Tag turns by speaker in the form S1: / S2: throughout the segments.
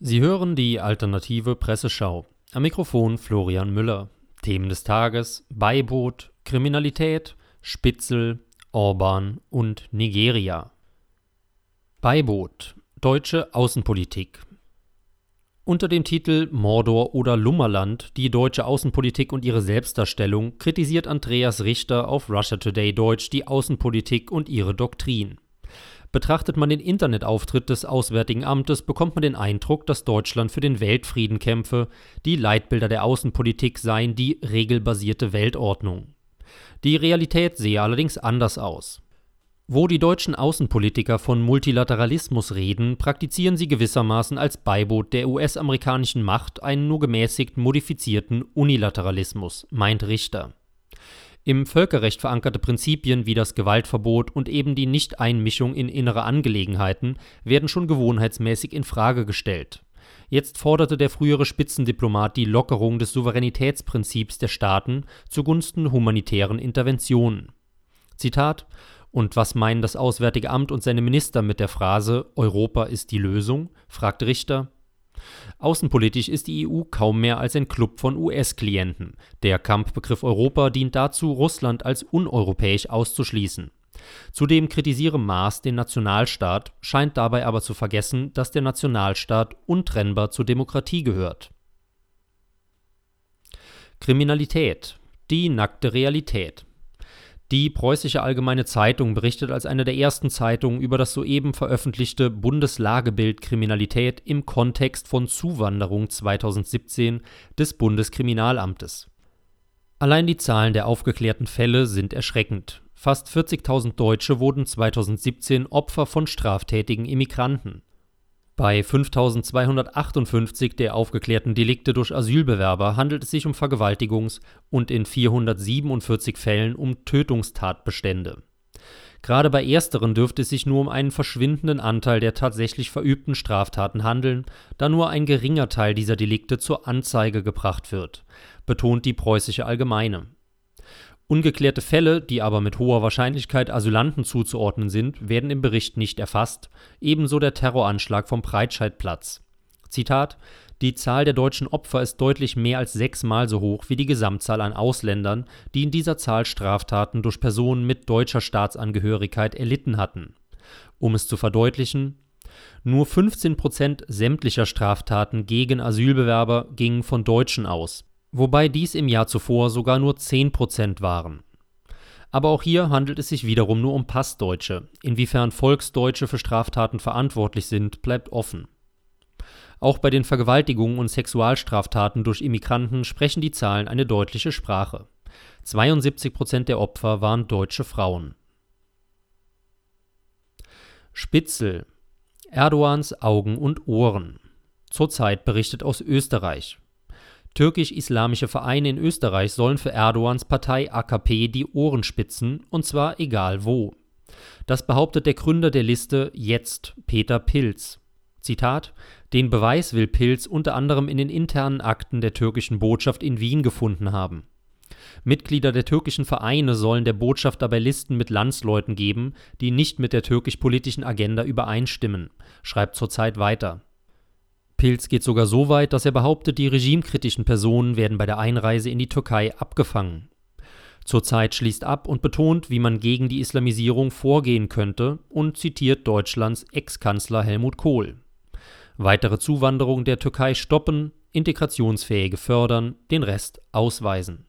S1: Sie hören die alternative Presseschau. Am Mikrofon Florian Müller. Themen des Tages: Beiboot, Kriminalität, Spitzel, Orban und Nigeria. Beiboot. Deutsche Außenpolitik. Unter dem Titel Mordor oder Lummerland, die deutsche Außenpolitik und ihre Selbstdarstellung, kritisiert Andreas Richter auf Russia Today Deutsch die Außenpolitik und ihre Doktrin. Betrachtet man den Internetauftritt des Auswärtigen Amtes, bekommt man den Eindruck, dass Deutschland für den Weltfrieden kämpfe, die Leitbilder der Außenpolitik seien die regelbasierte Weltordnung. Die Realität sehe allerdings anders aus. Wo die deutschen Außenpolitiker von Multilateralismus reden, praktizieren sie gewissermaßen als Beiboot der US-amerikanischen Macht einen nur gemäßigt modifizierten Unilateralismus, meint Richter. Im Völkerrecht verankerte Prinzipien wie das Gewaltverbot und eben die Nichteinmischung in innere Angelegenheiten werden schon gewohnheitsmäßig in Frage gestellt. Jetzt forderte der frühere Spitzendiplomat die Lockerung des Souveränitätsprinzips der Staaten zugunsten humanitären Interventionen. Zitat Und was meinen das Auswärtige Amt und seine Minister mit der Phrase Europa ist die Lösung? fragt Richter. Außenpolitisch ist die EU kaum mehr als ein Klub von US-Klienten. Der Kampfbegriff Europa dient dazu, Russland als uneuropäisch auszuschließen. Zudem kritisiere Maas den Nationalstaat, scheint dabei aber zu vergessen, dass der Nationalstaat untrennbar zur Demokratie gehört. Kriminalität. Die nackte Realität. Die Preußische Allgemeine Zeitung berichtet als eine der ersten Zeitungen über das soeben veröffentlichte Bundeslagebild Kriminalität im Kontext von Zuwanderung 2017 des Bundeskriminalamtes. Allein die Zahlen der aufgeklärten Fälle sind erschreckend. Fast 40.000 Deutsche wurden 2017 Opfer von straftätigen Immigranten. Bei 5258 der aufgeklärten Delikte durch Asylbewerber handelt es sich um Vergewaltigungs- und in 447 Fällen um Tötungstatbestände. Gerade bei ersteren dürfte es sich nur um einen verschwindenden Anteil der tatsächlich verübten Straftaten handeln, da nur ein geringer Teil dieser Delikte zur Anzeige gebracht wird, betont die Preußische Allgemeine Ungeklärte Fälle, die aber mit hoher Wahrscheinlichkeit Asylanten zuzuordnen sind, werden im Bericht nicht erfasst, ebenso der Terroranschlag vom Breitscheidplatz. Zitat Die Zahl der deutschen Opfer ist deutlich mehr als sechsmal so hoch wie die Gesamtzahl an Ausländern, die in dieser Zahl Straftaten durch Personen mit deutscher Staatsangehörigkeit erlitten hatten. Um es zu verdeutlichen, nur 15 Prozent sämtlicher Straftaten gegen Asylbewerber gingen von Deutschen aus wobei dies im Jahr zuvor sogar nur 10% waren. Aber auch hier handelt es sich wiederum nur um Passdeutsche. Inwiefern Volksdeutsche für Straftaten verantwortlich sind, bleibt offen. Auch bei den Vergewaltigungen und Sexualstraftaten durch Immigranten sprechen die Zahlen eine deutliche Sprache. 72% der Opfer waren deutsche Frauen. Spitzel Erdogans Augen und Ohren. Zurzeit berichtet aus Österreich. Türkisch-islamische Vereine in Österreich sollen für Erdogans Partei AKP die Ohren spitzen, und zwar egal wo. Das behauptet der Gründer der Liste Jetzt, Peter Pilz. Zitat: Den Beweis will Pilz unter anderem in den internen Akten der türkischen Botschaft in Wien gefunden haben. Mitglieder der türkischen Vereine sollen der Botschaft dabei Listen mit Landsleuten geben, die nicht mit der türkisch-politischen Agenda übereinstimmen, schreibt zurzeit weiter Pilz geht sogar so weit, dass er behauptet, die regimekritischen Personen werden bei der Einreise in die Türkei abgefangen. Zurzeit schließt ab und betont, wie man gegen die Islamisierung vorgehen könnte und zitiert Deutschlands Ex-Kanzler Helmut Kohl. Weitere Zuwanderung der Türkei stoppen, Integrationsfähige fördern, den Rest ausweisen.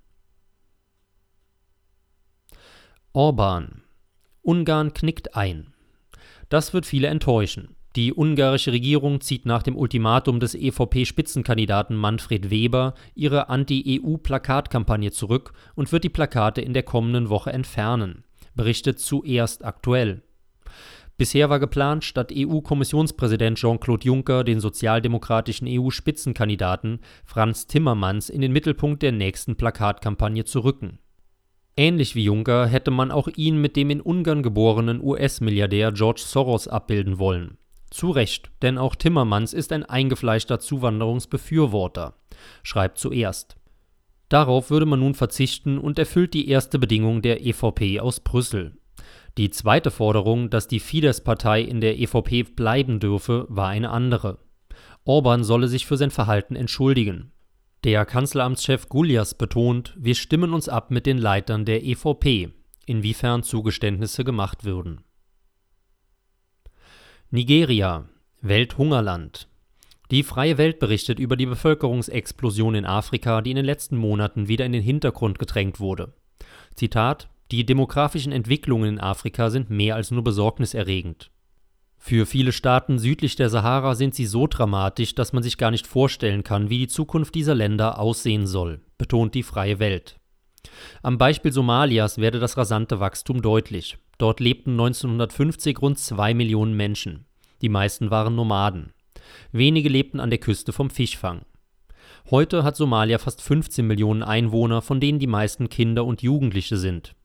S1: Orban. Ungarn knickt ein. Das wird viele enttäuschen. Die ungarische Regierung zieht nach dem Ultimatum des EVP-Spitzenkandidaten Manfred Weber ihre Anti-EU-Plakatkampagne zurück und wird die Plakate in der kommenden Woche entfernen, berichtet zuerst aktuell. Bisher war geplant, statt EU-Kommissionspräsident Jean-Claude Juncker den sozialdemokratischen EU-Spitzenkandidaten Franz Timmermans in den Mittelpunkt der nächsten Plakatkampagne zu rücken. Ähnlich wie Juncker hätte man auch ihn mit dem in Ungarn geborenen US-Milliardär George Soros abbilden wollen. Zu Recht, denn auch Timmermans ist ein eingefleischter Zuwanderungsbefürworter, schreibt zuerst. Darauf würde man nun verzichten und erfüllt die erste Bedingung der EVP aus Brüssel. Die zweite Forderung, dass die Fidesz-Partei in der EVP bleiben dürfe, war eine andere. Orban solle sich für sein Verhalten entschuldigen. Der Kanzleramtschef Gullias betont, wir stimmen uns ab mit den Leitern der EVP, inwiefern Zugeständnisse gemacht würden. Nigeria, Welthungerland. Die Freie Welt berichtet über die Bevölkerungsexplosion in Afrika, die in den letzten Monaten wieder in den Hintergrund gedrängt wurde. Zitat: Die demografischen Entwicklungen in Afrika sind mehr als nur besorgniserregend. Für viele Staaten südlich der Sahara sind sie so dramatisch, dass man sich gar nicht vorstellen kann, wie die Zukunft dieser Länder aussehen soll, betont die Freie Welt. Am Beispiel Somalias werde das rasante Wachstum deutlich. Dort lebten 1950 rund zwei Millionen Menschen. Die meisten waren Nomaden. Wenige lebten an der Küste vom Fischfang. Heute hat Somalia fast 15 Millionen Einwohner, von denen die meisten Kinder und Jugendliche sind.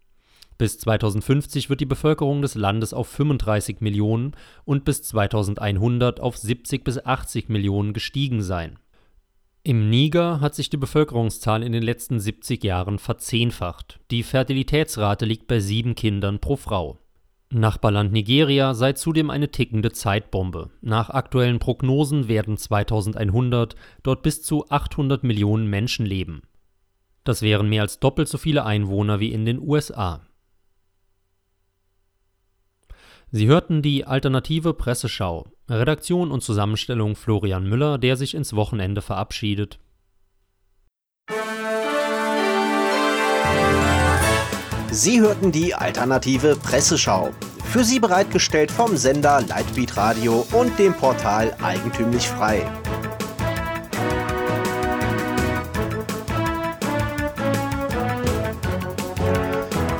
S1: Bis 2050 wird die Bevölkerung des Landes auf 35 Millionen und bis 2100 auf 70 bis 80 Millionen gestiegen sein. Im Niger hat sich die Bevölkerungszahl in den letzten 70 Jahren verzehnfacht. Die Fertilitätsrate liegt bei sieben Kindern pro Frau. Nachbarland Nigeria sei zudem eine tickende Zeitbombe. Nach aktuellen Prognosen werden 2100 dort bis zu 800 Millionen Menschen leben. Das wären mehr als doppelt so viele Einwohner wie in den USA. Sie hörten die alternative Presseschau. Redaktion und Zusammenstellung Florian Müller, der sich ins Wochenende verabschiedet.
S2: Sie hörten die alternative Presseschau. Für Sie bereitgestellt vom Sender Lightbeat Radio und dem Portal Eigentümlich Frei.